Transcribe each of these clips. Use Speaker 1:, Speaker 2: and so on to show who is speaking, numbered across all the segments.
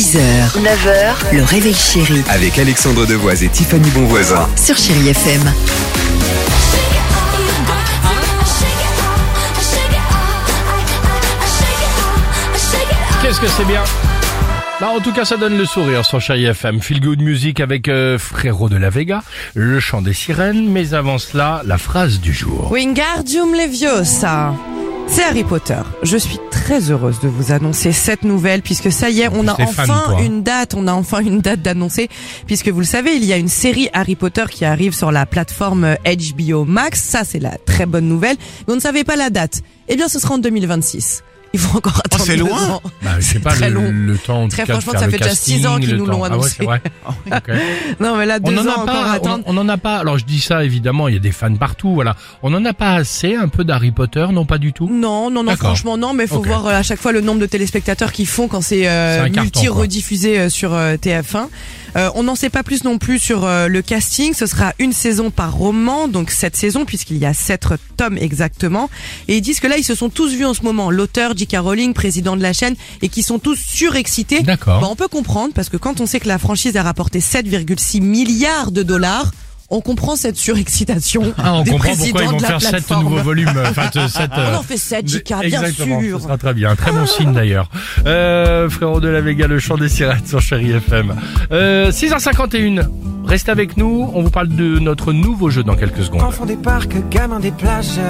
Speaker 1: 6h, 9h, le réveil chéri
Speaker 2: Avec Alexandre Devoise et Tiffany Bonvoisin.
Speaker 1: sur Chérie FM.
Speaker 3: Qu'est-ce que c'est bien? Bah, en tout cas, ça donne le sourire sur Chérie FM. Feel Good Music avec euh, Frérot de la Vega, le chant des sirènes, mais avant cela, la phrase du jour.
Speaker 4: Wingardium Leviosa. C'est Harry Potter. Je suis très heureuse de vous annoncer cette nouvelle puisque ça y est, on a
Speaker 3: T'es
Speaker 4: enfin une date, on a enfin une date d'annoncer puisque vous le savez, il y a une série Harry Potter qui arrive sur la plateforme HBO Max. Ça, c'est la très bonne nouvelle. Mais on ne savait pas la date. Eh bien, ce sera en 2026. Il faut encore attendre.
Speaker 5: c'est loin.
Speaker 3: Bah, je sais
Speaker 4: C'est
Speaker 3: pas
Speaker 4: très
Speaker 3: le,
Speaker 4: long.
Speaker 3: le temps.
Speaker 4: Très
Speaker 3: cas,
Speaker 4: franchement, ça fait déjà six
Speaker 3: casting,
Speaker 4: ans qu'ils nous l'ont
Speaker 3: Ah ouais,
Speaker 4: annoncé.
Speaker 3: c'est vrai. Ok.
Speaker 4: Non, mais là, deux
Speaker 3: On en
Speaker 4: ans
Speaker 3: a
Speaker 4: encore
Speaker 3: pas,
Speaker 4: à attendre.
Speaker 3: on, on en a pas. Alors je dis ça évidemment, il y a des fans partout, voilà. On en a pas assez, un peu d'Harry Potter, non pas du tout?
Speaker 4: Non, non, non, franchement non, mais faut
Speaker 3: Ok.
Speaker 4: voir euh, à chaque fois le nombre de téléspectateurs qu'ils font quand c'est euh,
Speaker 3: C'est un carton,
Speaker 4: multi
Speaker 3: quoi.
Speaker 4: rediffusé euh, sur euh, TF1. Euh, on n'en sait pas plus non plus sur euh, le casting. Ce sera une saison par roman, donc cette saison puisqu'il y a sept tomes exactement. Et ils disent que là ils se sont tous vus en ce moment. L'auteur J.K. Rowling, président de la chaîne, et qui sont tous surexcités.
Speaker 3: D'accord.
Speaker 4: Bah, on peut comprendre parce que quand on sait que la franchise a rapporté 7,6 milliards de dollars. On comprend cette surexcitation
Speaker 3: Ah, on
Speaker 4: des
Speaker 3: comprend
Speaker 4: présidents
Speaker 3: pourquoi ils vont
Speaker 4: de la
Speaker 3: faire sept nouveaux volumes. euh, Enfin, euh, sept, euh,
Speaker 4: On en fait 7, JK, bien
Speaker 3: Exactement,
Speaker 4: sûr.
Speaker 3: ce sera très bien. Un très bon signe d'ailleurs. Euh, frérot de la Vega, le chant des sirènes sur Chéri FM. Euh, 6h51. Restez avec nous. On vous parle de notre nouveau jeu dans quelques secondes.
Speaker 6: Enfants des parcs, gamins des plages.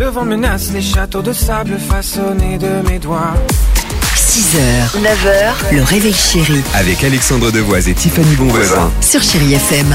Speaker 6: Le vent menace les châteaux de sable façonnés de mes doigts.
Speaker 1: 6h, 9h, le réveil chéri
Speaker 2: Avec Alexandre Devoise et Tiffany Bonvoisin.
Speaker 1: sur Chérie FM.